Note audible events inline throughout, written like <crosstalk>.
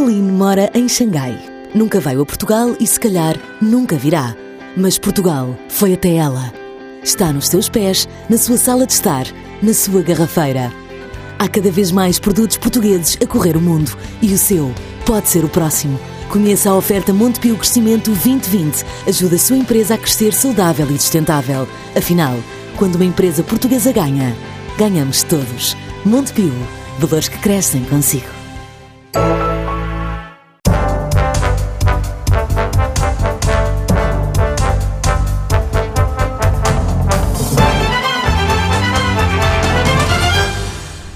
Eileen mora em Xangai. Nunca veio a Portugal e, se calhar, nunca virá. Mas Portugal foi até ela. Está nos seus pés, na sua sala de estar, na sua garrafeira. Há cada vez mais produtos portugueses a correr o mundo e o seu pode ser o próximo. Conheça a oferta Montepio Crescimento 2020. Ajuda a sua empresa a crescer saudável e sustentável. Afinal, quando uma empresa portuguesa ganha, ganhamos todos. Montepio. Valores que crescem consigo.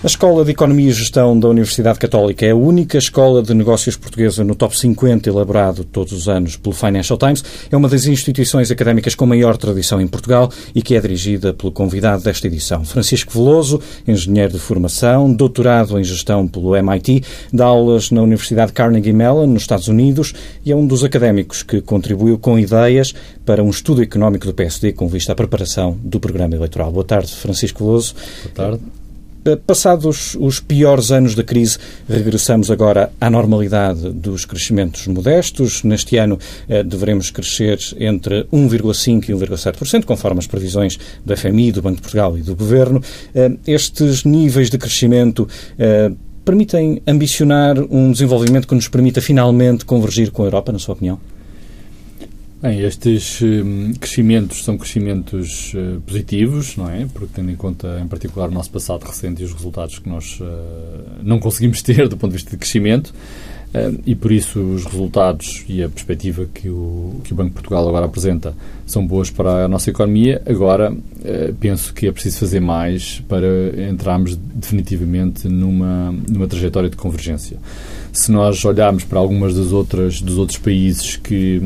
A Escola de Economia e Gestão da Universidade Católica é a única escola de negócios portuguesa no top 50 elaborado todos os anos pelo Financial Times. É uma das instituições académicas com maior tradição em Portugal e que é dirigida pelo convidado desta edição, Francisco Veloso, engenheiro de formação, doutorado em gestão pelo MIT, dá aulas na Universidade Carnegie Mellon, nos Estados Unidos, e é um dos académicos que contribuiu com ideias para um estudo económico do PSD com vista à preparação do programa eleitoral. Boa tarde, Francisco Veloso. Boa tarde. Eh, passados os piores anos da crise, regressamos agora à normalidade dos crescimentos modestos. Neste ano eh, deveremos crescer entre 1,5% e 1,7%, conforme as previsões do FMI, do Banco de Portugal e do Governo. Eh, estes níveis de crescimento permitem ambicionar um desenvolvimento que nos permita finalmente convergir com a Europa, na sua opinião? Bem, estes hum, crescimentos são crescimentos uh, positivos, não é? Porque tendo em conta, em particular, o nosso passado recente e os resultados que nós uh, não conseguimos <laughs> ter do ponto de vista de crescimento, e por isso os resultados e a perspectiva que o, que o Banco de Portugal agora apresenta são boas para a nossa economia. Agora, penso que é preciso fazer mais para entrarmos definitivamente numa, numa trajetória de convergência se nós olharmos para algumas das outras dos outros países que,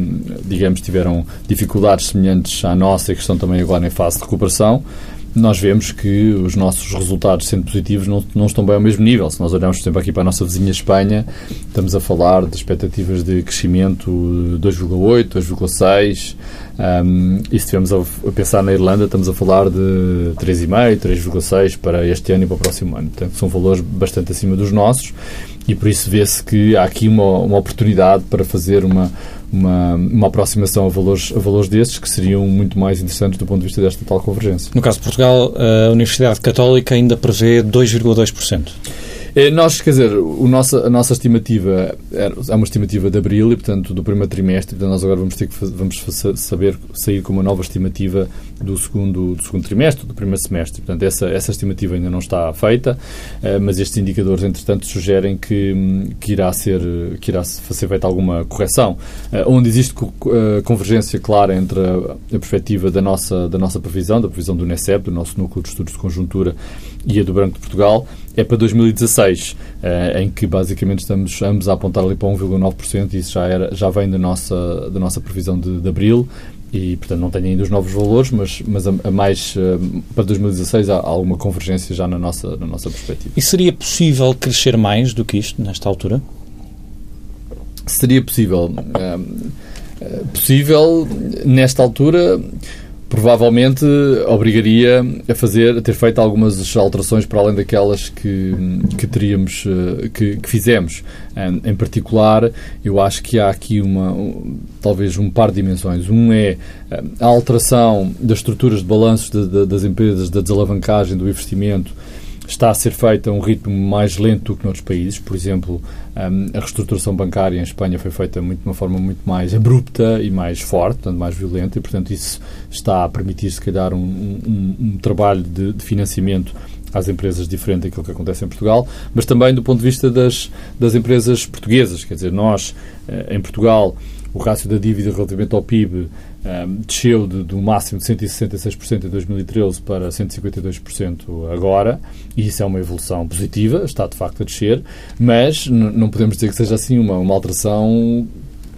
digamos, tiveram dificuldades semelhantes à nossa e que estão também agora em fase de recuperação, nós vemos que os nossos resultados, sendo positivos, não, não estão bem ao mesmo nível. Se nós olharmos, por exemplo, aqui para a nossa vizinha Espanha, estamos a falar de expectativas de crescimento 2,8, 2,6. Um, e se estivermos a, pensar na Irlanda, estamos a falar de 3,5, 3,6 para este ano e para o próximo ano. Portanto, são valores bastante acima dos nossos e por isso vê-se que há aqui uma, uma oportunidade para fazer uma, uma, uma aproximação a valores, a valores destes que seriam muito mais interessantes do ponto de vista desta tal convergência. No caso de Portugal, a Universidade Católica ainda prevê 2,2%. É, nós, quer dizer, o nosso, a nossa estimativa é uma estimativa de abril e, portanto, do primeiro trimestre. Portanto, nós agora vamos ter que vamos saber sair com uma nova estimativa do segundo, do segundo trimestre, do primeiro semestre. Portanto, essa, essa estimativa ainda não está feita, eh, mas estes indicadores, entretanto, sugerem que, que, irá, ser, que irá ser feita alguma correção. Eh, onde existe eh, convergência clara entre a, a perspectiva da nossa, da nossa previsão, da previsão do NECEP, do nosso Núcleo de Estudos de Conjuntura, e a do Banco de Portugal, é para 2016, eh, em que basicamente estamos ambos a apontar ali para 1,9% e isso já, era, já vem da nossa, da nossa previsão de, de abril e, portanto, não tenho ainda os novos valores, mas, mas a, a mais eh, para 2016 há, alguma convergência já na nossa, na nossa perspectiva. E seria possível crescer mais do que isto nesta altura? Seria possível. É, possível, nesta altura, provavelmente obrigaria a fazer, a ter feito algumas alterações para além daquelas que, que teríamos, eh, que, que fizemos. Em particular, eu acho que há aqui uma, talvez um par de dimensões. Um é eh, a alteração das estruturas de balanços de, de, das empresas, da desalavancagem do investimento, está a ser feita a um ritmo mais lento do que noutros países. Por exemplo, a reestruturação bancária em Espanha foi feita muito, de uma forma muito mais abrupta e mais forte, portanto, mais violenta, e, portanto, isso está a permitir, se calhar, um, um, um trabalho de, de financiamento às empresas diferente daquilo que acontece em Portugal, mas também do ponto de vista das, das empresas portuguesas. Quer dizer, nós, eh, em Portugal, o rácio da dívida relativamente ao PIB um, desceu de, do máximo de 166% em 2013 para 152% agora, e isso é uma evolução positiva, está de facto a descer, mas não podemos dizer que seja assim uma, uma alteração,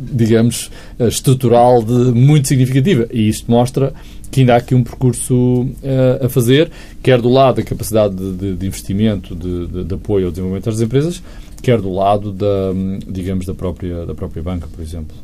digamos, estrutural de, muito significativa. E isto mostra que ainda há aqui um percurso uh, a fazer, quer do lado da capacidade de, de, de investimento, de, de, apoio ao desenvolvimento das empresas, quer do lado da, digamos, da própria, da própria banca, por exemplo.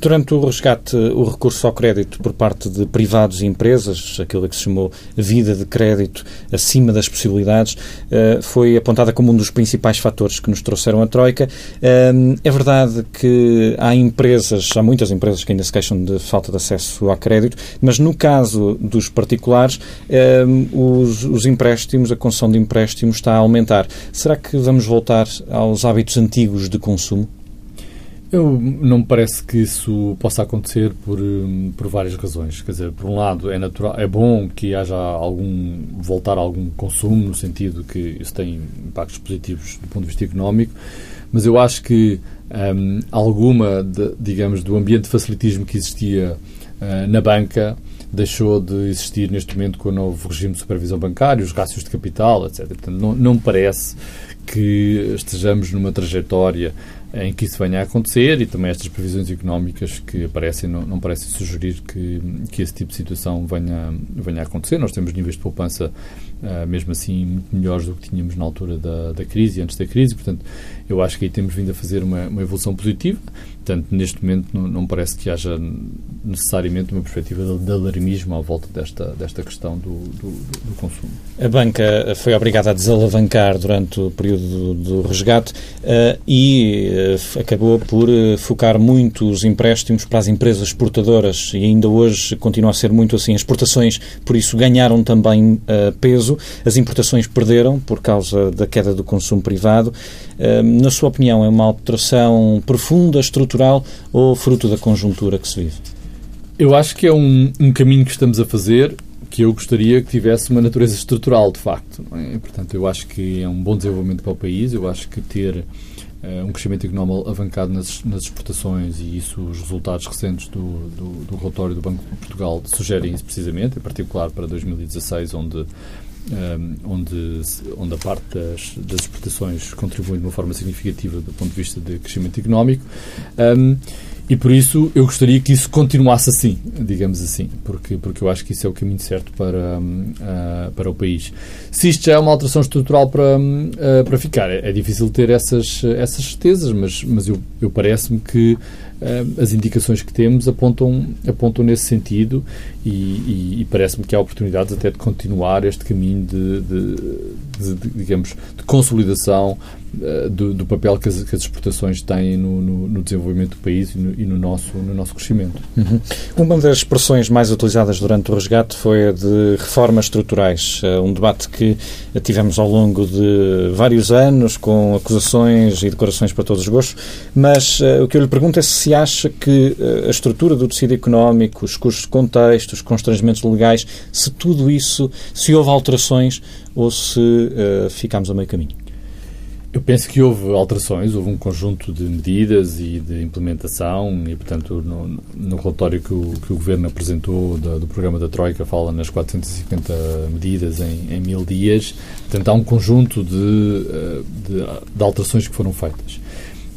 Durante o resgate, o recurso ao crédito por parte de privados e empresas, aquilo que se chamou vida de crédito acima das possibilidades, eh, foi apontada como um dos principais fatores que nos trouxeram a Troika. Eh, é verdade que há empresas, há muitas empresas que ainda se queixam de falta de acesso a crédito, mas no caso dos particulares, eh, os, os empréstimos, a concessão de empréstimos está a aumentar. Será que vamos voltar aos hábitos antigos de consumo? Eu não me parece que isso possa acontecer por, hum, por várias razões. Quer dizer, por um lado, é natural, é bom que haja algum voltar a algum consumo no sentido que isso tem impactos positivos do ponto de vista económico, mas eu acho que um, alguma, de, digamos, do ambiente de facilitismo que existia uh, na banca deixou de existir neste momento com o novo regime de supervisão bancária, os rácios de capital, etc. Portanto, não, não me parece que estejamos numa trajetória em que isso venha a acontecer e também estas previsões económicas que aparecem não, não parecem sugerir que, que esse tipo de situação venha, venha a acontecer. Nós temos níveis de poupança, uh, mesmo assim, muito melhores do que tínhamos na altura da, da crise, antes da crise, portanto, eu acho que aí temos vindo a fazer uma, uma evolução positiva. Portanto, neste momento não, não parece que haja necessariamente uma perspectiva de, de alarmismo à volta desta, desta questão do, do, do, consumo. A banca foi obrigada a desalavancar durante o período do, do resgate uh, e uh, acabou por uh, focar muito os empréstimos para as empresas exportadoras e ainda hoje continua a ser muito assim. As exportações, por isso, ganharam também peso, as importações perderam por causa da queda do consumo privado. na sua opinião, é uma alteração profunda, estrutural ou fruto da conjuntura que se vive? Eu acho que é um, um caminho que estamos a fazer que eu gostaria que tivesse uma natureza estrutural, de facto. É? Portanto, eu acho que é um bom desenvolvimento para o país. Eu acho que ter uh, um crescimento económico alavancado nas, nas, exportações e isso, os resultados recentes do, do, do, relatório do Banco de Portugal sugerem isso precisamente, em particular para 2016, onde onde, onde a parte das, das, exportações contribui de uma forma significativa do ponto de vista de crescimento económico. Um, e por isso eu gostaria que isso continuasse assim, digamos assim, porque, porque eu acho que isso é o caminho certo para, uh, para o país. Se isto já é uma alteração estrutural para, uh, para ficar, é, é, difícil ter essas, essas certezas, mas, mas eu, eu parece-me que uh, as indicações que temos apontam, apontam nesse sentido e, e, e parece-me que há oportunidades até de continuar este caminho de, de, de, de digamos, de consolidação eh, do, do, papel que as, que as, exportações têm no, no, no desenvolvimento do país e no, e no nosso, no nosso crescimento. Uhum. Uma das expressões mais utilizadas durante o resgate foi a de reformas estruturais, eh, um debate que tivemos ao longo de vários anos, com acusações e declarações para todos os gostos, mas uh, o que eu lhe pergunto é se acha que uh, a estrutura do tecido económico, os custos de contexto, os constrangimentos legais, se tudo isso, se houve alterações ou se uh, ficámos a meio caminho. Eu penso que houve alterações, houve um conjunto de medidas e de implementação e, portanto, no, no relatório que o, que o, Governo apresentou do, do, programa da Troika fala nas 450 medidas em, em mil dias. Portanto, há um conjunto de, eh, de, de alterações que foram feitas.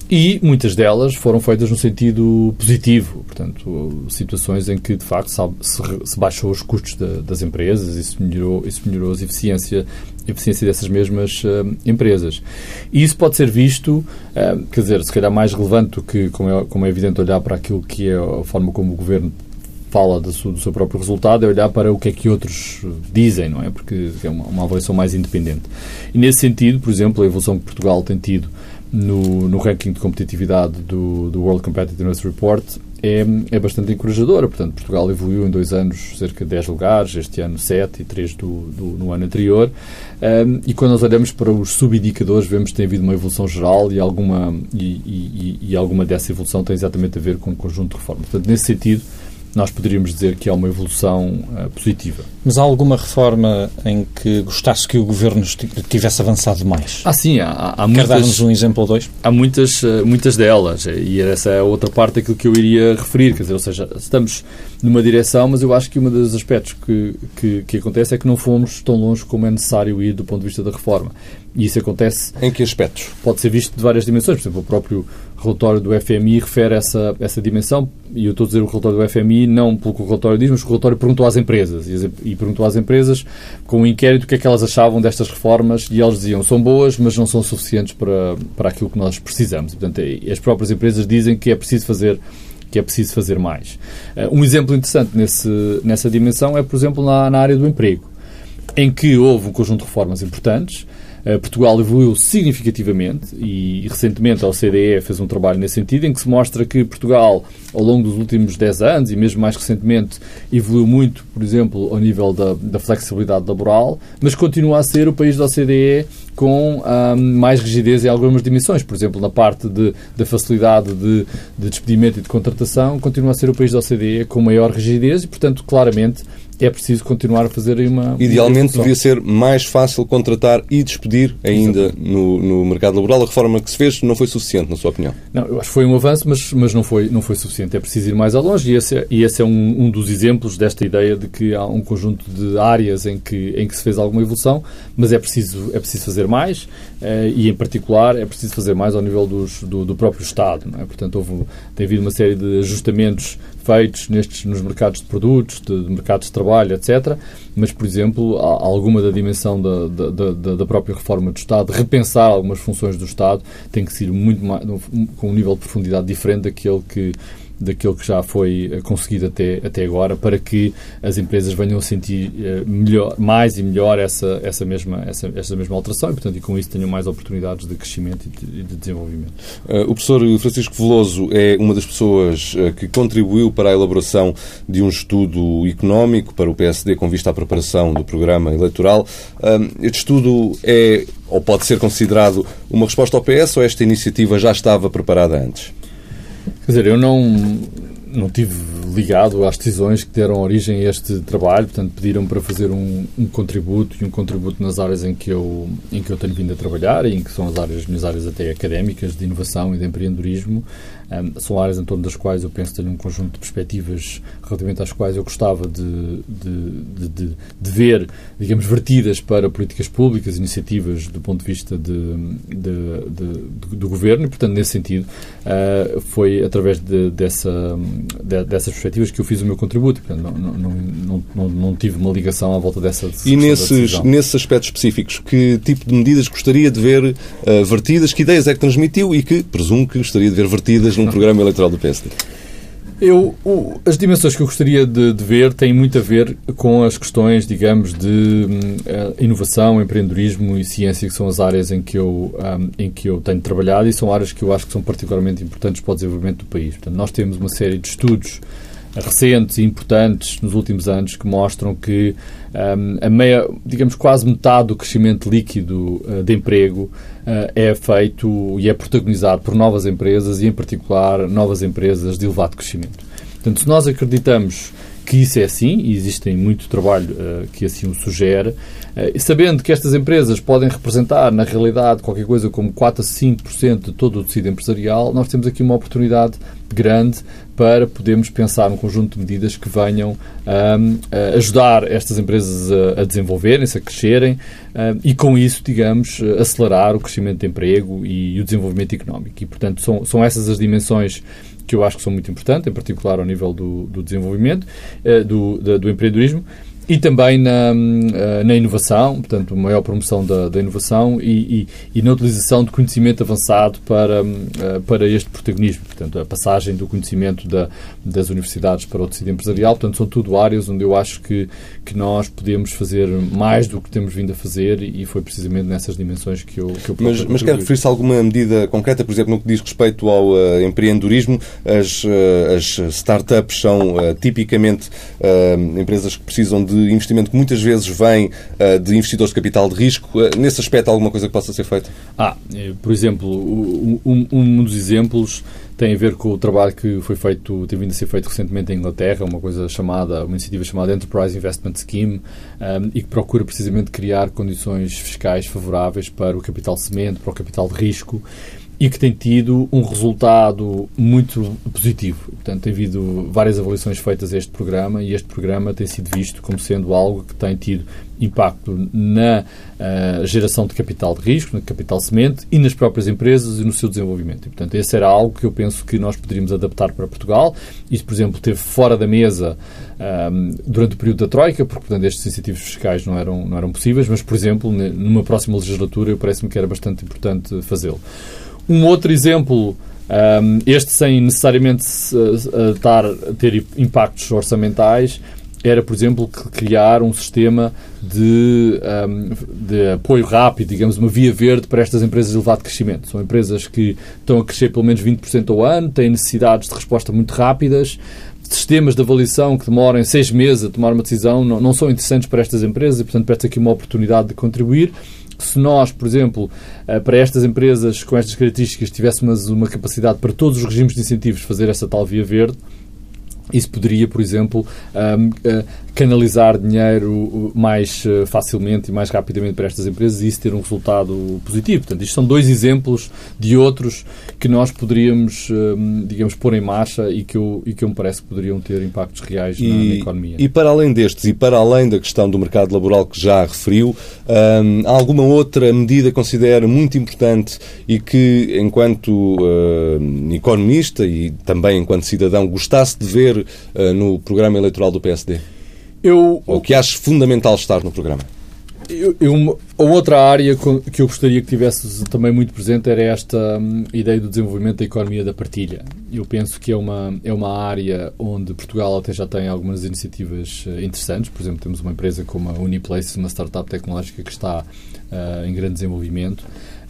E muitas delas foram feitas no sentido positivo, portanto, situações em que, de facto, se, baixou os custos das empresas, isso melhorou, isso melhorou a eficiência, a eficiência dessas mesmas uh, empresas. E isso pode ser visto, uh, quer dizer, se calhar mais relevante do que, como é, como é evidente, olhar para aquilo que é a forma como o Governo fala do seu, do seu, próprio resultado é olhar para o que é que outros dizem, não é? Porque é uma, uma avaliação mais independente. E nesse sentido, por exemplo, a evolução que Portugal tem tido no, no ranking de competitividade do, do World Competitiveness Report é, é bastante encorajadora. Portanto, Portugal evoluiu em dois anos cerca de 10 lugares, este ano 7 e 3 do, do no ano anterior. Um, e quando nós olhamos para os subindicadores, vemos que tem havido uma evolução geral e alguma, e, e, e alguma dessa evolução tem exatamente a ver com o conjunto de reformas. Portanto, nesse sentido, nós poderíamos dizer que há uma evolução uh, positiva. Mas há alguma reforma em que gostasse que o Governo tivesse avançado mais? Ah, sim, há, há muitas... Quer dar-nos um exemplo ou dois? Há muitas, uh, muitas delas, e essa é a outra parte daquilo que eu iria referir, quer dizer, ou seja, estamos numa direção, mas eu acho que um dos aspectos que, que, que acontece é que não fomos tão longe como é necessário ir do ponto de vista da reforma. E isso acontece... Em que aspectos? Pode ser visto de várias dimensões. Por exemplo, o próprio relatório do FMI refere essa, essa dimensão, e eu estou a dizer o relatório do FMI não pelo que o relatório diz, mas o relatório perguntou às empresas, e, e perguntou às empresas com um inquérito o que é que elas achavam destas reformas, e eles diziam são boas, mas não são suficientes para, para aquilo que nós precisamos. Portanto, as próprias empresas dizem que é preciso fazer que é preciso fazer mais. Um exemplo interessante nesse, nessa dimensão é, por exemplo, na, na área do emprego, em que houve um conjunto de reformas importantes, eh, Portugal evoluiu significativamente e recentemente a OCDE fez um trabalho nesse sentido, em que se mostra que Portugal, ao longo dos últimos 10 anos e mesmo mais recentemente, evoluiu muito, por exemplo, ao nível da, da flexibilidade laboral, mas continua a ser o país da OCDE com um, mais rigidez em algumas dimensões. Por exemplo, na parte de, da facilidade de, de despedimento e de contratação, continua a ser o país da OCDE com maior rigidez e, portanto, claramente é preciso continuar a fazer uma. Idealmente devia ser mais fácil contratar e despedir ainda no, no, mercado laboral. A reforma que se fez não foi suficiente, na sua opinião? Não, eu acho que foi um avanço, mas, mas não, foi, não foi suficiente. É preciso ir mais ao longe e esse é, e esse é um, um dos exemplos desta ideia de que há um conjunto de áreas em que, em que se fez alguma evolução, mas é preciso, é preciso fazer mais eh, e, em particular, é preciso fazer mais ao nível dos, do, do próprio Estado. É? Portanto, houve, tem havido uma série de ajustamentos feitos nestes, nos mercados de produtos, de, de mercados de trabalho, etc. Mas, por exemplo, alguma da dimensão da, da, da, da, própria reforma do Estado, repensar algumas funções do Estado, tem que ser muito mais, com um nível de profundidade diferente daquele que daquilo que já foi eh, conseguido até, até agora, para que as empresas venham a sentir eh, melhor, mais e melhor essa, essa, mesma, essa, essa mesma alteração e, portanto, e com isso tenham mais oportunidades de crescimento e de, de desenvolvimento. Uh, o professor Francisco Veloso é uma das pessoas que contribuiu para a elaboração de um estudo económico para o PSD com vista à preparação do programa eleitoral. Uh, este estudo é ou pode ser considerado uma resposta ao PS ou esta iniciativa já estava preparada antes? Quer dizer, eu não, não tive ligado às decisões que deram origem a este trabalho, portanto pediram para fazer um, um, contributo e um contributo nas áreas em que eu em que eu tenho vindo a trabalhar e em que são as áreas minhas áreas até académicas de inovação e de empreendedorismo um, são áreas em torno das quais eu penso tenho um conjunto de perspectivas relativamente às quais eu gostava de, de, de, de ver, digamos, vertidas para políticas públicas, iniciativas do ponto de vista do governo e, portanto, nesse sentido, uh, foi através dessa, dessas perspectivas que eu fiz o meu contributo. Portanto, não, não, não, não, não tive uma ligação à volta dessa E nesses, nesses aspectos específicos, que tipo de medidas gostaria de ver uh, vertidas? Que ideias é que transmitiu e que, presumo que gostaria de ver vertidas num programa eleitoral do PSD? Eu, o, as dimensões que eu gostaria de, de, ver têm muito a ver com as questões, digamos, de uh, inovação, empreendedorismo e ciência, que são as áreas em que, eu, em que eu tenho trabalhado e são áreas que eu acho que são particularmente importantes para o desenvolvimento do país. Portanto, nós temos uma série de estudos recentes e importantes nos últimos anos que mostram que um, a meia, digamos, quase metade do crescimento líquido uh, de emprego uh, é feito e é protagonizado por novas empresas e, em particular, novas empresas de elevado crescimento. Portanto, se nós acreditamos que isso é assim, e existe muito trabalho uh, que assim o sugere, uh, sabendo que estas empresas podem representar, na realidade, qualquer coisa como 4 a 5% de todo o tecido empresarial, nós temos aqui uma oportunidade grande para podermos pensar um conjunto de medidas que venham um, a ajudar estas empresas a, desenvolverem-se, a crescerem um, e, com isso, digamos, acelerar o crescimento de emprego e, e o desenvolvimento económico. E, portanto, são, são essas as dimensões que eu acho que são muito importantes, em particular ao nível do, do desenvolvimento, do, do, do empreendedorismo, e também na, eh, na inovação, portanto, maior promoção da, da inovação e, e, e, na utilização de conhecimento avançado para, eh, para este protagonismo. Portanto, a passagem do conhecimento da, das universidades para o tecido empresarial. Portanto, são tudo áreas onde eu acho que, que nós podemos fazer mais do que temos vindo a fazer e foi precisamente nessas dimensões que eu, que eu Mas, mas quer referir-se a alguma medida concreta, por exemplo, no que diz respeito ao uh, empreendedorismo? As, uh, as startups são uh, tipicamente empresas que precisam de de investimento que muitas vezes vem uh, de investidores de capital de risco. Uh, nesse aspecto, há alguma coisa que possa ser feita? Ah, eh, por exemplo, um, um, dos exemplos tem a ver com o trabalho que foi feito, tem vindo a ser feito recentemente em Inglaterra, uma coisa chamada, uma iniciativa chamada Enterprise Investment Scheme, um, e que procura precisamente criar condições fiscais favoráveis para o capital semente, para o capital de risco e que tem tido um resultado muito positivo. Portanto, tem havido várias avaliações feitas a este programa e este programa tem sido visto como sendo algo que tem tido impacto na uh, geração de capital de risco, no capital semente e nas próprias empresas e no seu desenvolvimento. E, portanto, esse era algo que eu penso que nós poderíamos adaptar para Portugal. Isto, por exemplo, teve fora da mesa um, ehm, durante o período da Troika, porque, portanto, estes incentivos fiscais não eram, não eram possíveis, mas, por exemplo, numa próxima legislatura, eu parece-me que era bastante importante fazê-lo. Um outro exemplo Um, este sem necessariamente estar a ter impactos orçamentais, era, por exemplo, criar um sistema de, um, de apoio rápido, digamos, uma via verde para estas empresas de elevado crescimento. São empresas que estão a crescer pelo menos 20% ao ano, têm necessidades de resposta muito rápidas, sistemas de avaliação que demorem seis meses a tomar uma decisão não, não são interessantes para estas empresas e, portanto, parece aqui uma oportunidade de contribuir se nós, por exemplo, eh, para estas empresas com estas características tivéssemos uma capacidade para todos os regimes de incentivos fazer essa tal via verde, isso poderia, por exemplo, um, uh, canalizar dinheiro mais uh, facilmente e mais rapidamente para estas empresas e isso ter um resultado positivo. Portanto, isto são dois exemplos de outros que nós poderíamos, digamos, pôr em marcha e que, eu, e que eu me parece que poderiam ter impactos reais e, na, economia. E para além destes e para além da questão do mercado laboral que já referiu, um, há alguma outra medida que considera muito importante e que, enquanto uh, economista e também enquanto cidadão, gostasse de ver uh, no programa eleitoral do PSD? Eu, Ou que acho fundamental estar no programa? Eu, eu, outra área que eu gostaria que tivesse também muito presente era esta um, ideia do desenvolvimento da economia da partilha. Eu penso que é uma, é uma área onde Portugal até já tem algumas iniciativas uh, interessantes. Por exemplo, temos uma empresa como a Uniplace, uma startup tecnológica que está uh, em grande desenvolvimento.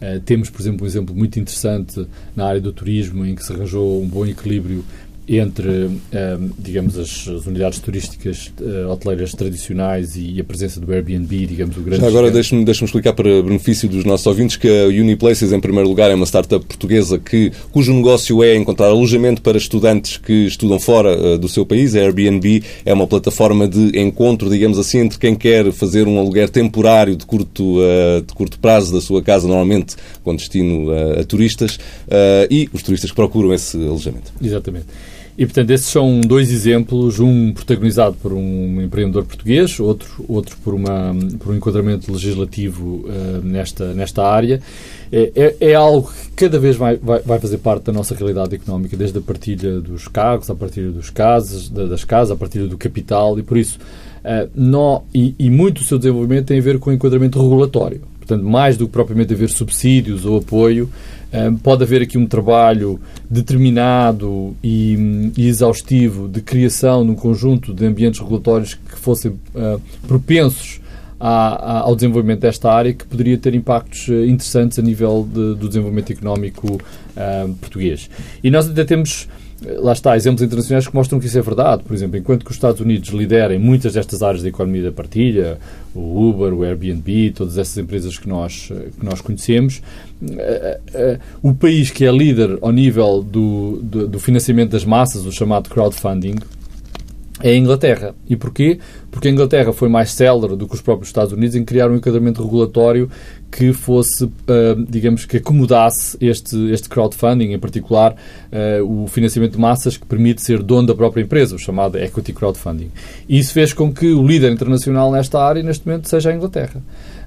Uh, temos, por exemplo, um exemplo muito interessante na área do turismo, em que se arranjou um bom equilíbrio entre, ehm, digamos, as, unidades turísticas uh, hoteleiras tradicionais e a presença do Airbnb, digamos, o grande... Já agora deixe-me deixe explicar para benefício dos nossos ouvintes que a Uniplaces, em primeiro lugar, é uma startup portuguesa que, cujo negócio é encontrar alojamento para estudantes que estudam fora uh, do seu país. A Airbnb é uma plataforma de encontro, digamos assim, entre quem quer fazer um aluguer temporário de curto, uh, de curto prazo da sua casa, normalmente com destino a turistas, e os turistas que procuram esse alojamento. Exatamente. E, portanto, esses são dois exemplos, um protagonizado por um empreendedor português, outro, outro por, uma, por um enquadramento legislativo uh, nesta, nesta área. É, é, é, algo que cada vez vai, vai, vai, fazer parte da nossa realidade económica, desde a partilha dos carros, a partilha dos casas, das casas, a partilha do capital, e por isso, uh, nó, e, e muito do seu desenvolvimento tem a ver com o enquadramento regulatório. Portanto, mais do que propriamente haver subsídios ou apoio, pode haver aqui um trabalho determinado e, e, exaustivo de criação de um conjunto de ambientes regulatórios que fossem uh, propensos ao desenvolvimento desta área que poderia ter impactos ah, interessantes a nível de, do desenvolvimento económico uh, português. E nós até temos lá está, exemplos internacionais que mostram que isso é verdade. Por exemplo, enquanto que os Estados Unidos liderem muitas destas áreas da economia da partilha, o Uber, o Airbnb, todas essas empresas que nós, que nós conhecemos, eh, eh, o país que é líder ao nível do, do, do financiamento das massas, o chamado crowdfunding, é a Inglaterra. E porquê? Porque a Inglaterra foi mais célere do que os próprios Estados Unidos em criar um enquadramento regulatório que fosse, uh, digamos, que acomodasse este, este crowdfunding, em particular uh, o financiamento de massas que permite ser dono da própria empresa, o chamado equity crowdfunding. E isso fez com que o líder internacional nesta área, neste momento, seja a Inglaterra,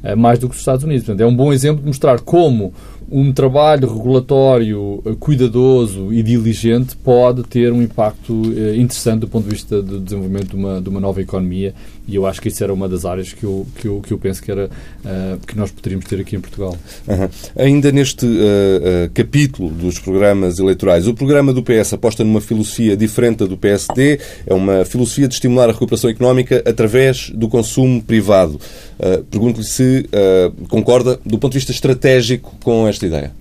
uh, mais do que os Estados Unidos. Portanto, é um bom exemplo de mostrar como um trabalho regulatório eh, cuidadoso e diligente pode ter um impacto eh, interessante do ponto de vista do desenvolvimento de uma, de uma nova economia e eu acho que isso era uma das áreas que eu, que eu, que eu penso que, era, uh, que nós poderíamos ter aqui em Portugal. Uhum. Ainda neste uh, uh, capítulo dos programas eleitorais, o programa do PS aposta numa filosofia diferente da do PSD, é uma filosofia de estimular a recuperação económica através do consumo privado. Pergunto-lhe se concorda do ponto de vista estratégico com esta ideia.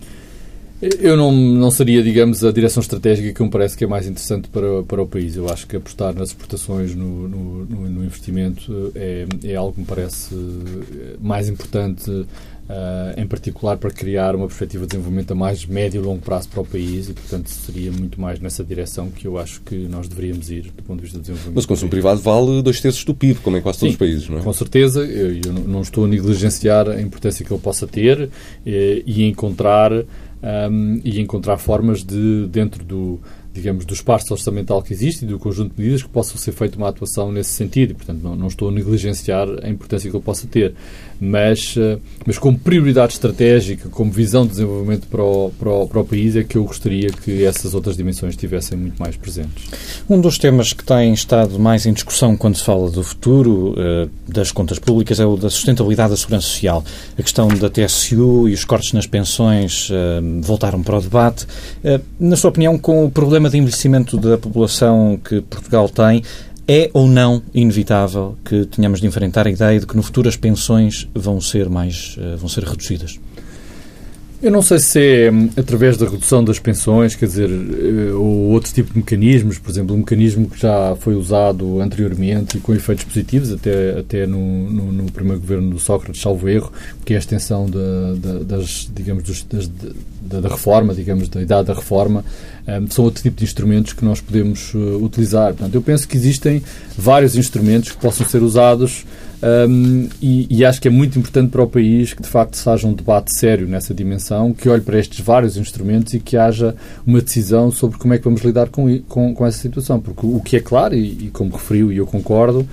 Eu não, não seria, digamos, a direção estratégica que me parece que é mais interessante para, para o país. Eu acho que apostar nas exportações, no, no, no investimento, é, é algo que me parece mais importante, uh, em particular para criar uma perspectiva de desenvolvimento a mais médio e longo prazo para o país e, portanto, seria muito mais nessa direção que eu acho que nós deveríamos ir do ponto de vista do desenvolvimento. Mas o consumo privado vale dois terços do PIB, como em quase todos Sim, os países, não é? Com certeza. Eu, eu não estou a negligenciar a importância que ele possa ter eh, e encontrar um, e encontrar formas de, dentro do, digamos, do espaço orçamental que existe e do conjunto de medidas que possam ser feita uma atuação nesse sentido. E, portanto, não, não estou a negligenciar a importância que ele possa ter. Mas, uh, mas como prioridade estratégica, como visão de desenvolvimento para o, para, o, para o país, é que eu gostaria que essas outras dimensões estivessem muito mais presentes. Um dos temas que tem estado mais em discussão quando se fala do futuro uh, das contas públicas é o da sustentabilidade da segurança social. A questão da TSU e os cortes nas pensões uh, voltaram para o debate. na sua opinião, com o problema de envelhecimento da população que Portugal tem, é ou não inevitável que tenhamos de enfrentar a ideia de que no futuro as pensões vão ser mais uh, vão ser reduzidas? Eu não sei se é hum, através da redução das pensões, quer dizer, eh, ou outro tipo de mecanismos, por exemplo, um mecanismo que já foi usado anteriormente e com efeitos positivos, até, até no, no, no primeiro governo do Sócrates, salvo erro, que é a extensão da, da, das, digamos, dos, das, da, da, reforma, digamos, da idade da reforma, um, são outro tipo de instrumentos que nós podemos uh, utilizar. Portanto, eu penso que existem vários instrumentos que possam ser usados um, e, e, acho que é muito importante para o país que de facto se haja um debate sério nessa dimensão, que olhe para estes vários instrumentos e que haja uma decisão sobre como é que vamos lidar com, com, com essa situação. Porque o que é claro, e, e como referiu e eu concordo,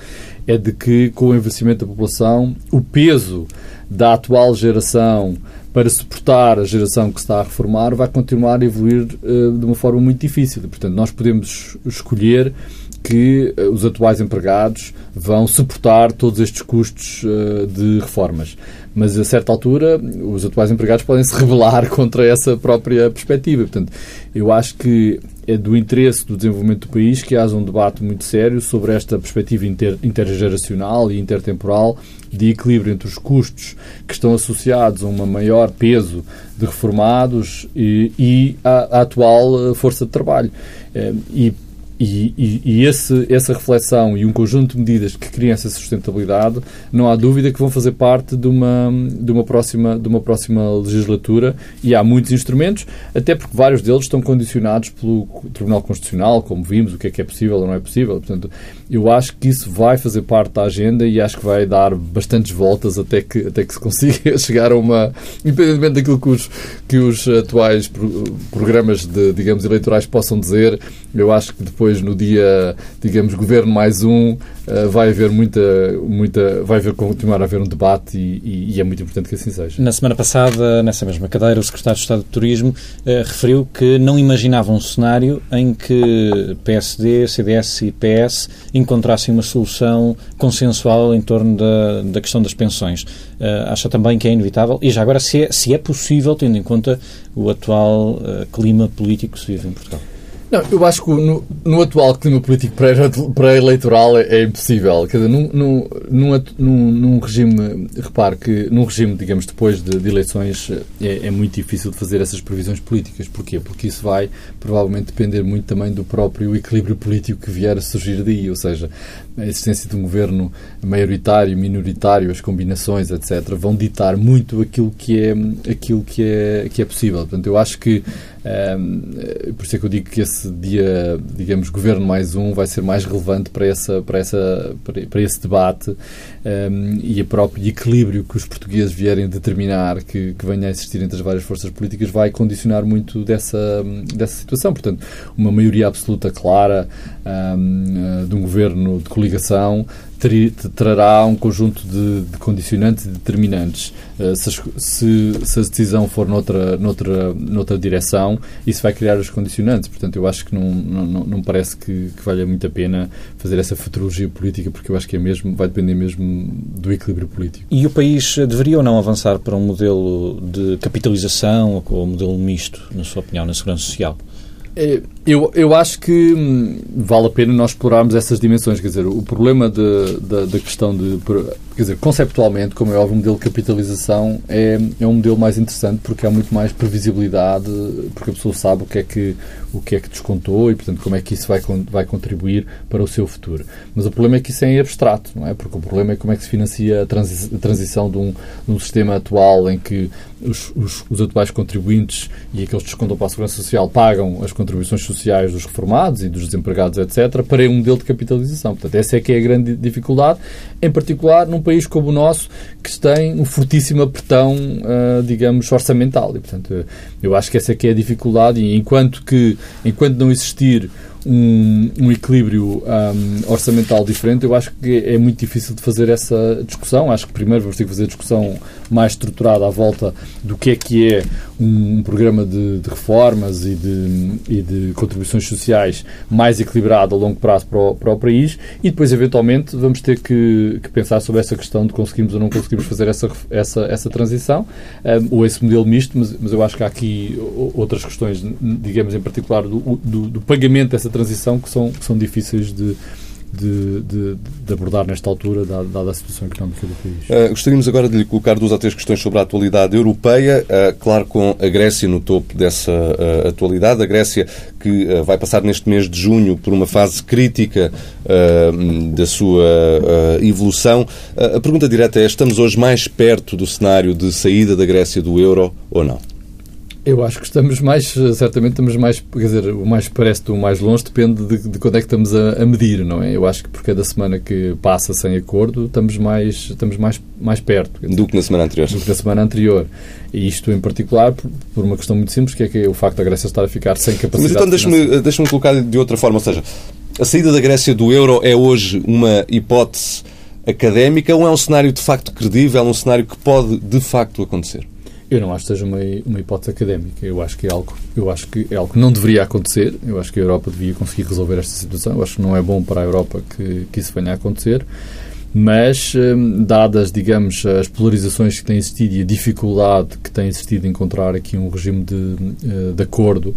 é de que com o envelhecimento da população, o peso da atual geração para suportar a geração que se está a reformar vai continuar a evoluir uh, de uma forma muito difícil. Portanto, nós podemos escolher que uh, os atuais empregados vão suportar todos estes custos uh, de reformas. Mas, a certa altura, os atuais empregados podem se <laughs> rebelar contra essa própria perspectiva. Portanto, eu acho que é do interesse do desenvolvimento do país que haja um debate muito sério sobre esta perspectiva inter, intergeracional e intertemporal de equilíbrio entre os custos que estão associados a um maior peso de reformados e, e a, a atual eh, força de trabalho. Eh, e e, e, e esse, essa reflexão e um conjunto de medidas que criem essa sustentabilidade, não há dúvida que vão fazer parte de uma, de uma, próxima, de uma próxima legislatura e há muitos instrumentos, até porque vários deles estão condicionados pelo Tribunal Constitucional, como vimos, o que é que é possível ou não é possível. Portanto, eu acho que isso vai fazer parte da agenda e acho que vai dar bastantes voltas até que, até que se consiga <laughs> chegar a uma. Independentemente daquilo que os, que os atuais programas de, digamos, eleitorais possam dizer, eu acho que depois, no dia, digamos, governo mais um, eh, vai haver muita. muita vai haver, continuar a haver um debate e, e, é muito importante que assim seja. Na semana passada, nessa mesma cadeira, o secretário de Estado de Turismo eh, referiu que não imaginava um cenário em que PSD, CDS e PS encontrassem uma solução consensual em torno da, da questão das pensões. Uh, acha também que é inevitável? E já agora, se é, se é possível, tendo em conta o atual uh, clima político que se vive em Portugal? Não, eu acho que no, no atual clima político pré-eleitoral é, é, impossível. Quer dizer, num, num, num, num, regime, repare que num regime, digamos, depois de, de eleições, é, é, muito difícil de fazer essas previsões políticas. Porquê? Porque isso vai provavelmente depender muito também do próprio equilíbrio político que vier a surgir daí. Ou seja, a existência de um governo maioritário, minoritário, as combinações, etc., vão ditar muito aquilo que é, aquilo que é, que é possível. Portanto, eu acho que um, por isso é que eu digo que esse dia, digamos, governo mais um vai ser mais relevante para, essa, para, essa, para esse debate um, e o próprio equilíbrio que os portugueses vierem determinar que, que venha a existir entre as várias forças políticas vai condicionar muito dessa, dessa situação. Portanto, uma maioria absoluta clara um, de um governo de coligação trará um conjunto de, de condicionantes e determinantes. Uh, se, se, se, a decisão for noutra, noutra, noutra direção, isso vai criar os condicionantes. Portanto, eu acho que não, não, não parece que, que valha muito a pena fazer essa futurologia política, porque eu acho que é mesmo, vai depender mesmo do equilíbrio político. E o país deveria ou não avançar para um modelo de capitalização ou um modelo misto, na sua opinião, na segurança social? É, eu, eu acho que hum, vale a pena nós explorarmos essas dimensões. Quer dizer, o problema de, de, da questão de. Quer dizer, conceptualmente, como é óbvio, o modelo de capitalização é, é um modelo mais interessante porque há muito mais previsibilidade, porque a pessoa sabe o que é que, o que, é que descontou e, portanto, como é que isso vai, vai contribuir para o seu futuro. Mas o problema é que isso é em abstrato, não é? Porque o problema é como é que se financia a, transi a transição de um, de um sistema atual em que os, os, os atuais contribuintes e aqueles que descontam para a Segurança Social pagam as contribuições sociais dos reformados e dos desempregados, etc., para um modelo de capitalização. Portanto, essa é que é a grande dificuldade, em particular num país como o nosso que tem um fortíssimo apertão, uh, digamos, orçamental. E, portanto, eu acho que essa aqui é a dificuldade e enquanto que, enquanto não existir um, um equilíbrio um, orçamental diferente, eu acho que é muito difícil de fazer essa discussão. Acho que primeiro vamos ter que fazer a discussão mais estruturada à volta do que é que é um, um programa de, de, reformas e de, e de contribuições sociais mais equilibrado a longo prazo para o, para o país. E depois, eventualmente, vamos ter que, que, pensar sobre essa questão de conseguirmos ou não conseguirmos fazer essa, essa, essa transição. Um, ou esse modelo misto, mas, mas eu acho que há aqui outras questões, digamos, em particular do, do, do pagamento dessa transição que são, que são difíceis de, de, de, de, abordar nesta altura, dada, a situação económica do país. Uh, gostaríamos agora de lhe colocar duas ou três questões sobre a atualidade europeia, uh, claro, com a Grécia no topo dessa uh, atualidade. A Grécia que vai passar neste mês de junho por uma fase crítica da sua evolução. a pergunta direta é: estamos hoje mais perto do cenário de saída da Grécia do euro ou não? Eu acho que estamos mais, certamente estamos mais, quer dizer, o mais parece do mais longe depende de, de quando é que estamos a, a, medir, não é? Eu acho que por cada semana que passa sem acordo estamos mais, estamos mais, mais perto. Dizer, do que na semana anterior. Do que na semana anterior. E isto em particular por, por, uma questão muito simples, que é, que é o facto da Grécia estar a ficar sem capacidade Mas então deixa-me deixa colocar de outra forma, ou seja, a saída da Grécia do euro é hoje uma hipótese académica ou é um cenário de facto credível, um cenário que pode de facto acontecer? Eu não acho que seja uma, uma hipótese académica. Eu acho que é algo, eu acho que é algo que não deveria acontecer. Eu acho que a Europa devia conseguir resolver esta situação. Eu acho que não é bom para a Europa que, que isso venha a acontecer. Mas, hum, dadas, digamos, as polarizações que têm existido e a dificuldade que tem existido em encontrar aqui um regime de, eh, de acordo,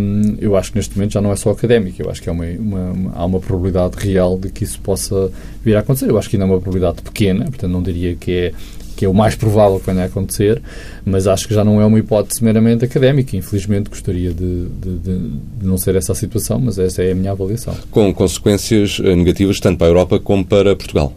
hum, eu acho que neste momento já não é só académico. Eu acho que é uma, uma, uma, há uma probabilidade real de que isso possa vir a acontecer. Eu acho que ainda é uma probabilidade pequena, portanto, não diria que é que é o mais provável que venha a acontecer, mas acho que já não é uma hipótese meramente académica. Infelizmente, gostaria de, de, de, não ser essa a situação, mas essa é a minha avaliação. Com consequências eh, negativas tanto para a Europa como para Portugal.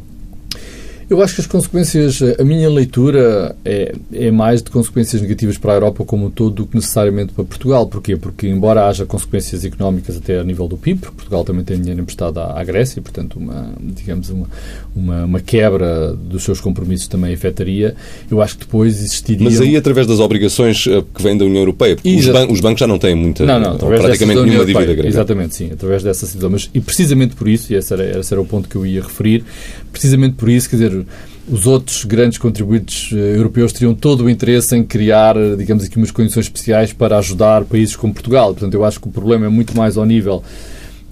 Eu acho que as consequências, a minha leitura é, é mais de consequências negativas para a Europa como um todo do que necessariamente para Portugal. Porquê? Porque, embora haja consequências económicas até a nível do PIB, Portugal também tem dinheiro emprestado à, à Grécia, portanto, uma, digamos, uma, uma, uma, quebra dos seus compromissos também afetaria, eu acho que depois existiria... Mas aí através das obrigações eh, que vêm da União Europeia, porque os, ban os, bancos já não têm muita, não, não, praticamente nenhuma dívida grande. Exatamente, sim, através dessa situação. Mas, e precisamente por isso, e esse era, esse era o ponto que eu ia referir, precisamente por isso, quer dizer, os outros grandes contribuintes eh, europeus teriam todo o interesse em criar, eh, digamos aqui, umas condições especiais para ajudar países como Portugal. Portanto, eu acho que o problema é muito mais ao nível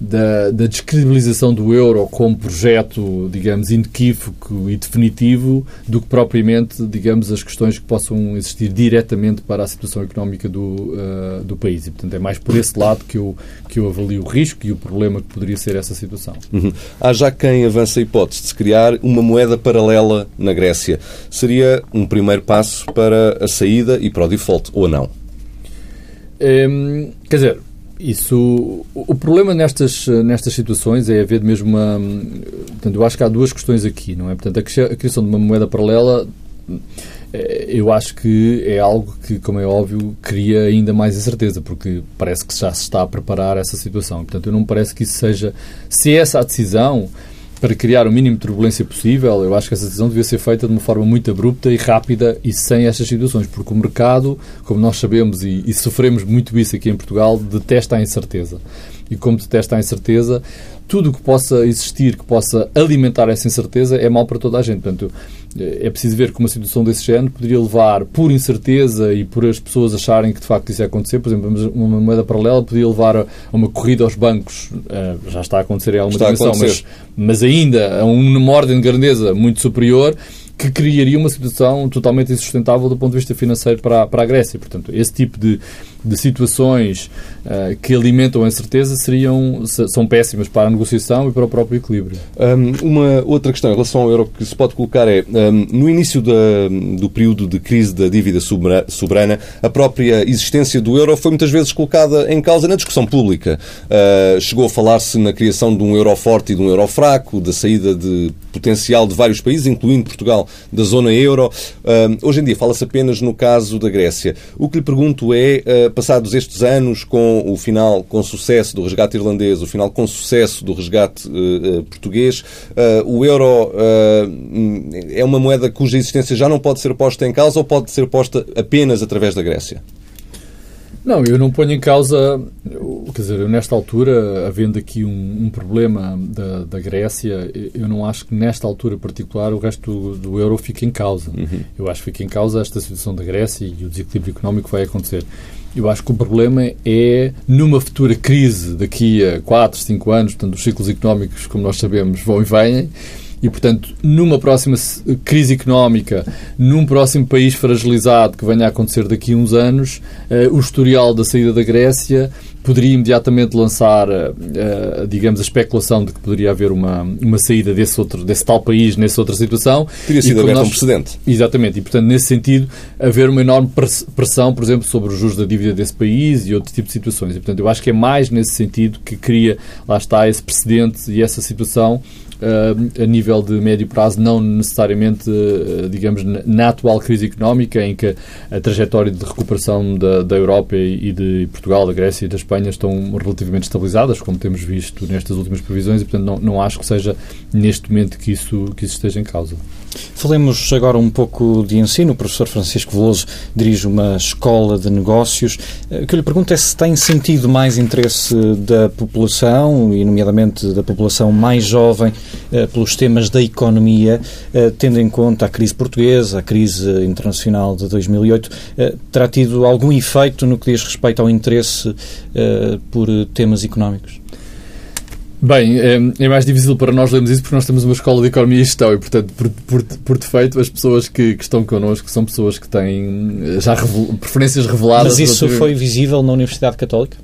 da, da descredibilização do euro como projeto, digamos, inequívoco e definitivo, do que propriamente, digamos, as questões que possam existir diretamente para a situação económica do, uh, do país. E, portanto, é mais por esse lado que eu, que eu avalio o risco e o problema que poderia ser essa situação. Uhum. Há já quem avança a hipótese de se criar uma moeda paralela na Grécia. Seria um primeiro passo para a saída e para o default, ou não? Hum, quer dizer, isso, o problema nestas, nestas situações é haver mesmo uma. Portanto, eu acho que há duas questões aqui, não é? Portanto, a criação de uma moeda paralela, eh, eu acho que é algo que, como é óbvio, cria ainda mais incerteza, porque parece que já se está a preparar essa situação. Portanto, eu não parece que isso seja. Se é essa a decisão, para criar o mínimo de turbulência possível, eu acho que essa decisão devia ser feita de uma forma muito abrupta e rápida e sem estas situações, porque o mercado, como nós sabemos e, e sofremos muito isso aqui em Portugal, detesta a incerteza. E como detesta a incerteza, tudo o que possa existir, que possa alimentar essa incerteza, é mau para toda a gente. Portanto, é preciso ver que uma situação desse género poderia levar, por incerteza e por as pessoas acharem que de facto isso ia acontecer, por exemplo, uma moeda paralela poderia levar a uma corrida aos bancos, eh, já está a acontecer em alguma está dimensão, mas, mas ainda a uma ordem de grandeza muito superior, que criaria uma situação totalmente insustentável do ponto de vista financeiro para, para a Grécia. Portanto, esse tipo de, de situações uh, que alimentam a incerteza seriam, são péssimas para a negociação e para o próprio equilíbrio. Um, uma outra questão em relação ao euro que se pode colocar é, um, no início da, do período de crise da dívida soberana, a própria existência do euro foi muitas vezes colocada em causa na discussão pública. Uh, chegou a falar-se na criação de um euro forte e de um euro fraco, da saída de potencial de vários países, incluindo Portugal, da zona euro. Uh, hoje em dia fala-se apenas no caso da Grécia. O que lhe pergunto é passados estes anos, com o final com sucesso do resgate irlandês, o final com sucesso do resgate uh, português, uh, o euro é uma moeda cuja existência já não pode ser posta em causa ou pode ser posta apenas através da Grécia? Não, eu não ponho em causa, quer dizer, eu nesta altura, havendo aqui um, um problema da, da, Grécia, eu não acho que nesta altura particular o resto do, do euro fique em causa. Uhum. Eu acho que fica em causa esta situação da Grécia e o desequilíbrio económico que vai acontecer. Eu acho que o problema é, numa futura crise daqui a 4, 5 anos, portanto, os ciclos económicos, como nós sabemos, vão e vêm, e, portanto, numa próxima crise económica, num próximo país fragilizado que venha a acontecer daqui a uns anos, uh, o historial da saída da Grécia poderia imediatamente lançar, uh, digamos, a especulação de que poderia haver uma, uma saída desse, outro, desse tal país nessa outra situação. Teria sido aberto nós, um precedente. Exatamente. E, portanto, nesse sentido, haver uma enorme pressão, por exemplo, sobre os juros da dívida desse país e outro tipo de situações. E, portanto, eu acho que é mais nesse sentido que cria, lá está, esse precedente e essa situação uh, a nível de médio prazo, não necessariamente, uh, digamos, na atual crise económica, em que a trajetória de recuperação da, da Europa e de Portugal, da Grécia e da Espanha estão relativamente estabilizadas, como temos visto nestas últimas previsões, e, portanto, não, não acho que seja neste momento que isso, que isso esteja em causa. Falemos agora um pouco de ensino. O professor Francisco Veloso dirige uma escola de negócios. Eh, o que eu lhe pergunto é se tem sentido mais interesse da população, e nomeadamente da população mais jovem, eh, pelos temas da economia, eh, tendo em conta a crise portuguesa, a crise internacional de 2008, terá tido algum efeito no que diz respeito ao interesse por temas económicos? Bem, é, é, mais difícil para nós lermos isso porque nós temos uma escola de economia e gestão e, portanto, por, por, por defeito, as pessoas que, que, estão connosco são pessoas que têm eh, já revel, preferências reveladas. Mas isso foi visível na Universidade Católica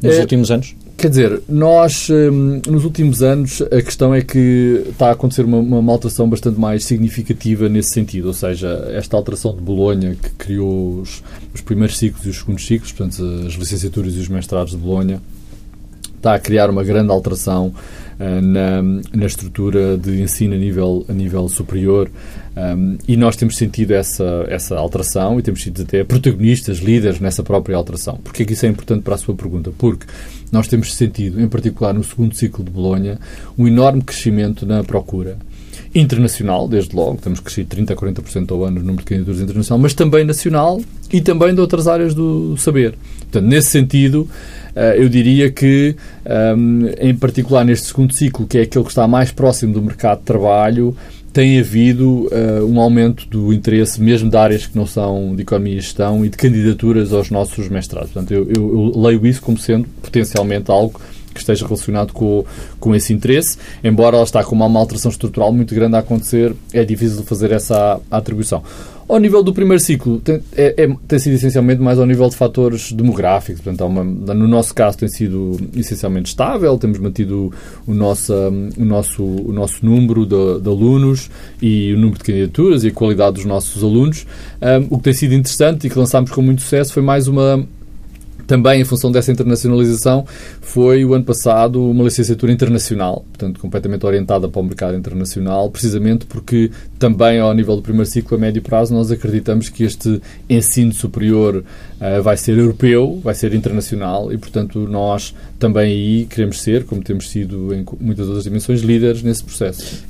nos é, últimos anos? Quer dizer, nós, hum, nos últimos anos, a questão é que está a acontecer uma, uma, alteração bastante mais significativa nesse sentido, ou seja, esta alteração de Bolonha, que criou os, os primeiros ciclos e os segundos ciclos, portanto, as licenciaturas e os mestrados de Bolonha, está a criar uma grande alteração uh, na, na estrutura de ensino a nível, a nível superior um, e nós temos sentido essa, essa alteração e temos sido até protagonistas, líderes nessa própria alteração. Porquê que isso é importante para a sua pergunta? Porque nós temos sentido, em particular no segundo ciclo de Bolonha, um enorme crescimento na procura internacional, desde logo, temos crescido 30% a 40% ao ano no número de candidaturas internacional, mas também nacional e também de outras áreas do saber. Portanto, nesse sentido, eh, eu diria que, ehm, em particular neste segundo ciclo, que é aquele que está mais próximo do mercado de trabalho, tem havido uh, um aumento do interesse mesmo de áreas que não são de economia e gestão e de candidaturas aos nossos mestrados. Portanto, eu, eu, eu leio isso como sendo potencialmente algo que esteja relacionado com, com esse interesse, embora ela está com uma alteração estrutural muito grande a acontecer, é difícil fazer essa atribuição. Ao nível do primeiro ciclo, tem, é, é, tem sido essencialmente mais ao nível de fatores demográficos. Portanto, uma, no nosso caso, tem sido essencialmente estável, temos mantido o nosso, o nosso, o nosso número de, de alunos e o número de candidaturas e a qualidade dos nossos alunos. Um, o que tem sido interessante e que lançámos com muito sucesso foi mais uma também, em função dessa internacionalização, foi o ano passado uma licenciatura internacional, portanto, completamente orientada para o mercado internacional, precisamente porque também, ao nível do primeiro ciclo, a médio prazo, nós acreditamos que este ensino superior uh, vai ser europeu, vai ser internacional e, portanto, nós também aí queremos ser, como temos sido em muitas outras dimensões, líderes nesse processo.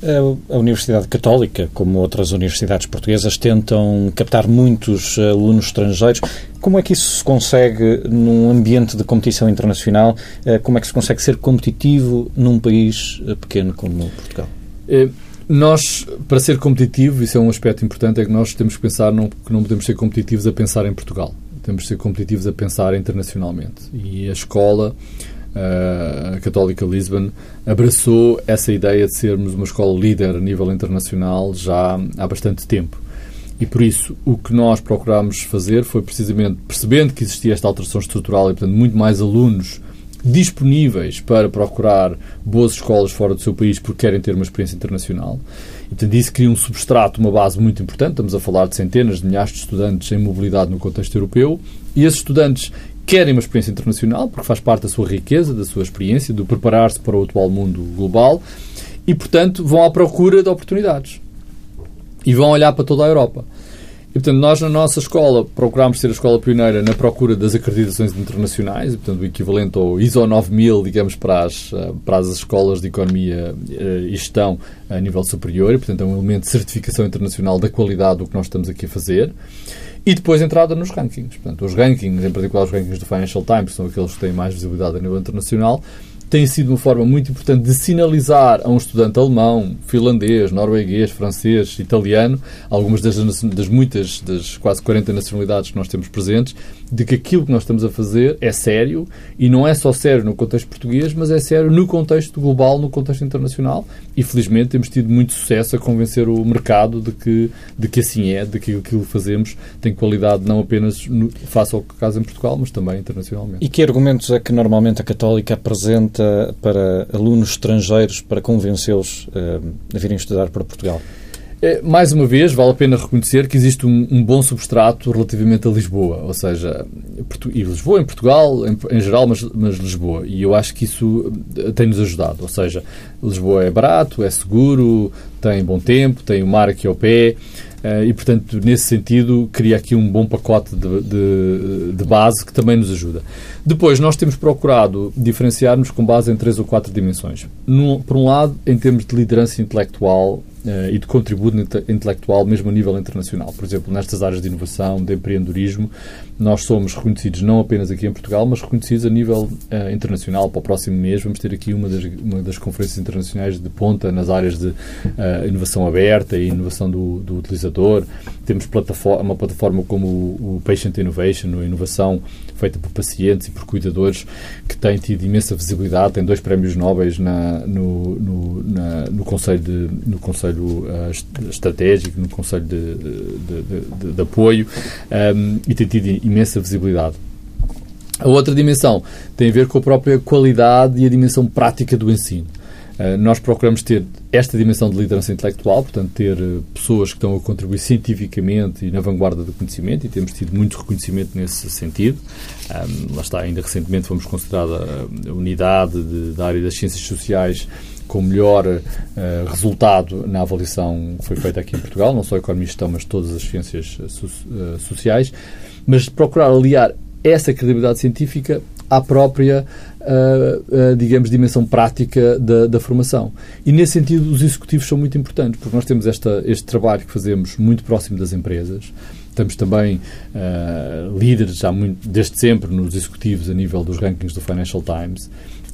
A Universidade Católica, como outras universidades portuguesas, tentam captar muitos alunos estrangeiros. Como é que isso se consegue num ambiente de competição internacional? Eh, como é que se consegue ser competitivo num país eh, pequeno como Portugal? É, nós, para ser competitivo, isso é um aspecto importante, é que nós temos que pensar não, que não podemos ser competitivos a pensar em Portugal. Temos que ser competitivos a pensar internacionalmente. E a escola, a Católica Lisbon, abraçou essa ideia de sermos uma escola líder a nível internacional já há bastante tempo. E por isso, o que nós procurámos fazer foi precisamente, percebendo que existia esta alteração estrutural e, portanto, muito mais alunos disponíveis para procurar boas escolas fora do seu país porque querem ter uma experiência internacional. E, portanto, isso cria um substrato, uma base muito importante. Estamos a falar de centenas de milhares de estudantes em mobilidade no contexto europeu. E esses estudantes querem uma experiência internacional porque faz parte da sua riqueza, da sua experiência, do preparar-se para o atual mundo global. E, portanto, vão à procura de oportunidades. E vão olhar para toda a Europa. E, portanto, nós na nossa escola procurámos ser a escola pioneira na procura das acreditações internacionais, e, portanto, o equivalente ao ISO 9000, digamos, para as, para as escolas de economia e gestão a nível superior, e, portanto, é um elemento de certificação internacional da qualidade do que nós estamos aqui a fazer. E depois entrada nos rankings. Portanto, os rankings, em particular os rankings do Financial Times, são aqueles que têm mais visibilidade a nível internacional, tem sido uma forma muito importante de sinalizar a um estudante alemão, finlandês, norueguês, francês, italiano, algumas das, das, muitas, das quase 40 nacionalidades que nós temos presentes, de que aquilo que nós estamos a fazer é sério e não é só sério no contexto português, mas é sério no contexto global, no contexto internacional. E felizmente temos tido muito sucesso a convencer o mercado de que, de que assim é, de que aquilo que fazemos tem qualidade não apenas no, face ao caso em Portugal, mas também internacionalmente. E que argumentos é que normalmente a Católica apresenta para, alunos estrangeiros para convencê-los uh, a virem estudar para Portugal? É, mais uma vez, vale a pena reconhecer que existe um, um, bom substrato relativamente a Lisboa, ou seja, e Lisboa em Portugal em, em geral, mas, mas, Lisboa. E eu acho que isso eh, tem-nos ajudado. Ou seja, Lisboa é barato, é seguro, tem bom tempo, tem o mar aqui ao pé. Uh, e, portanto, nesse sentido, cria aqui um bom pacote de, de, de, base que também nos ajuda. Depois, nós temos procurado diferenciar-nos com base em três ou quatro dimensões. Por um lado, em termos de liderança intelectual e de contributo intelectual, mesmo a nível internacional. Por exemplo, nestas áreas de inovação, de empreendedorismo, nós somos reconhecidos não apenas aqui em Portugal, mas reconhecidos a nível uh, internacional. Para o próximo mês, vamos ter aqui uma das, uma das conferências internacionais de ponta nas áreas de inovação aberta e inovação do, do utilizador. Temos plataforma, uma plataforma como o, o Patient Innovation, a inovação feita por pacientes e por cuidadores, que tem tido imensa visibilidade, tem dois prémios Nobel na, no, no, na, no Conselho, de, no conselho uh, Estratégico, no Conselho de, de, de, de apoio, um, e tem tido imensa visibilidade. A outra dimensão tem a ver com a própria qualidade e a dimensão prática do ensino. Uh, nós procuramos ter esta dimensão de liderança intelectual, portanto, ter eh, pessoas que estão a contribuir cientificamente e na vanguarda do conhecimento, e temos tido muito reconhecimento nesse sentido. Um, lá está, ainda recentemente fomos considerada a unidade de, da área das ciências sociais com melhor uh, resultado na avaliação que foi feita aqui em Portugal, não só a economia gestão, mas todas as ciências so, uh, sociais, mas procurar aliar essa credibilidade científica à própria, uh, uh, digamos, dimensão prática da, da, formação. E, nesse sentido, os executivos são muito importantes, porque nós temos esta, este trabalho que fazemos muito próximo das empresas. Estamos também uh, líderes, já muito, desde sempre, nos executivos a nível dos rankings do Financial Times.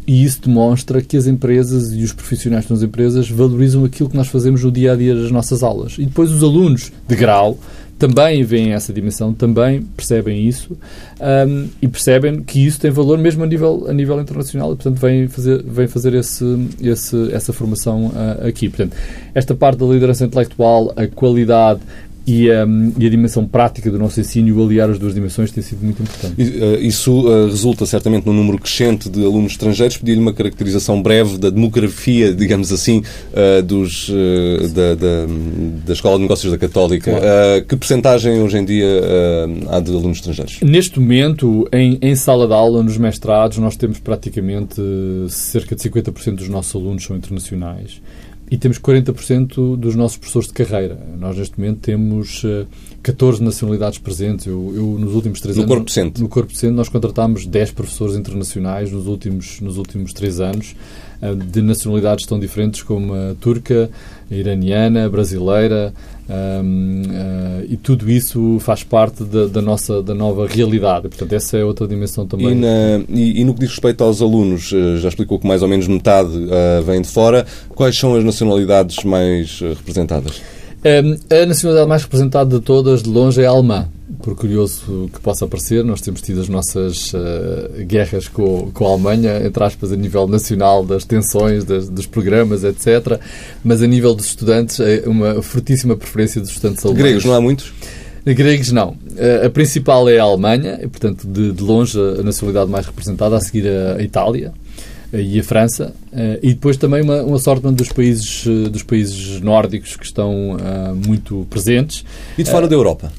E isso demonstra que as empresas e os profissionais das empresas valorizam aquilo que nós fazemos no dia a dia das nossas aulas. E depois os alunos de grau também veem essa dimensão, também percebem isso um, e percebem que isso tem valor mesmo a nível, a nível internacional e, portanto, vêm fazer, vêm fazer esse, esse, essa formação uh, aqui. Portanto, esta parte da liderança intelectual, a qualidade, e, um, e, a dimensão prática do nosso ensino, o aliar as duas dimensões, tem sido muito importante. Eh, isso uh, resulta certamente num número crescente de alunos estrangeiros. Pedi-lhe uma caracterização breve da demografia, digamos assim, uh, dos, uh, da, da, da, Escola de Negócios da Católica. Claro. que percentagem hoje em dia há de alunos estrangeiros? Neste momento, em, em, sala de aula, nos mestrados, nós temos praticamente cerca de 50% dos nossos alunos são internacionais e temos 40% dos nossos professores de carreira. Nós, neste momento, temos 14 eh, nacionalidades presentes. Eu, eu nos últimos três no anos... Corpo Centro. No Corpo Centro, nós contratámos 10 professores internacionais nos últimos, nos últimos três anos, de nacionalidades tão diferentes como a turca, a iraniana, a brasileira, um, uh, e tudo isso faz parte da, da, nossa da nova realidade. Portanto, essa é outra dimensão também. E, na, e, e, no que diz respeito aos alunos, eh, já explicou que mais ou menos metade uh, vem de fora. Quais são as nacionalidades mais representadas? Um, a nacionalidade mais representada de todas, de longe, é a alemã por curioso que possa parecer, nós temos tido as nossas uh, guerras com, com a Alemanha, entre aspas, a nível nacional, das tensões, das, dos programas, etc. Mas a nível dos estudantes, é uma fortíssima preferência dos estudantes alemães. Gregos, não há muitos? Gregos, não. Uh, a principal é a Alemanha, e, portanto, de, de, longe, a nacionalidade mais representada, a seguir a, a Itália eh, e a França, e depois também uma, uma sorte dos países, dos países nórdicos que estão muito presentes. E de fora da Europa?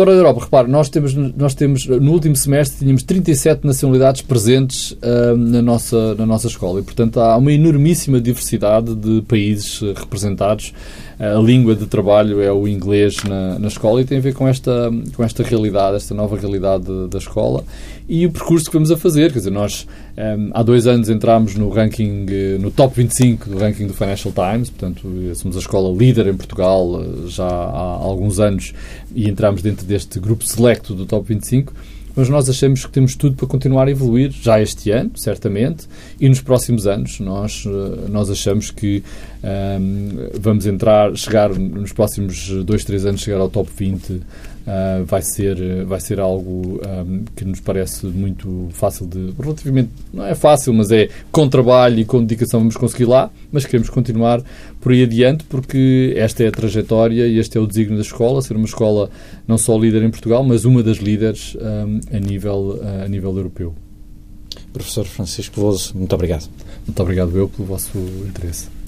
Fora da Europa, repare, nós temos, nós temos no último semestre tínhamos 37 nacionalidades presentes uh, na, nossa, na nossa escola. E, portanto, há uma enormíssima diversidade de países uh, representados. A língua de trabalho é o inglês na, na escola e tem a ver com esta, com esta realidade, esta nova realidade da escola e o percurso que vamos a fazer. Quer dizer, nós um, há dois anos entramos no ranking, no top 25 do ranking do Financial Times, portanto, somos a escola líder em Portugal já há alguns anos e entramos dentro deste grupo selecto do top 25 mas nós achamos que temos tudo para continuar a evoluir já este ano, certamente, e nos próximos anos. Nós, eh, nós achamos que um, ehm, vamos entrar, chegar nos próximos dois, três anos, chegar ao top 20 uh, vai, ser, vai ser algo um, que nos parece muito fácil de. relativamente. não é fácil, mas é com trabalho e com dedicação vamos conseguir lá, mas queremos continuar por aí adiante porque esta é a trajetória e este é o desígnio da escola, ser uma escola não só líder em Portugal, mas uma das líderes um, a, nível, a nível europeu. Professor Francisco Veloso, muito obrigado. Muito obrigado eu pelo vosso interesse.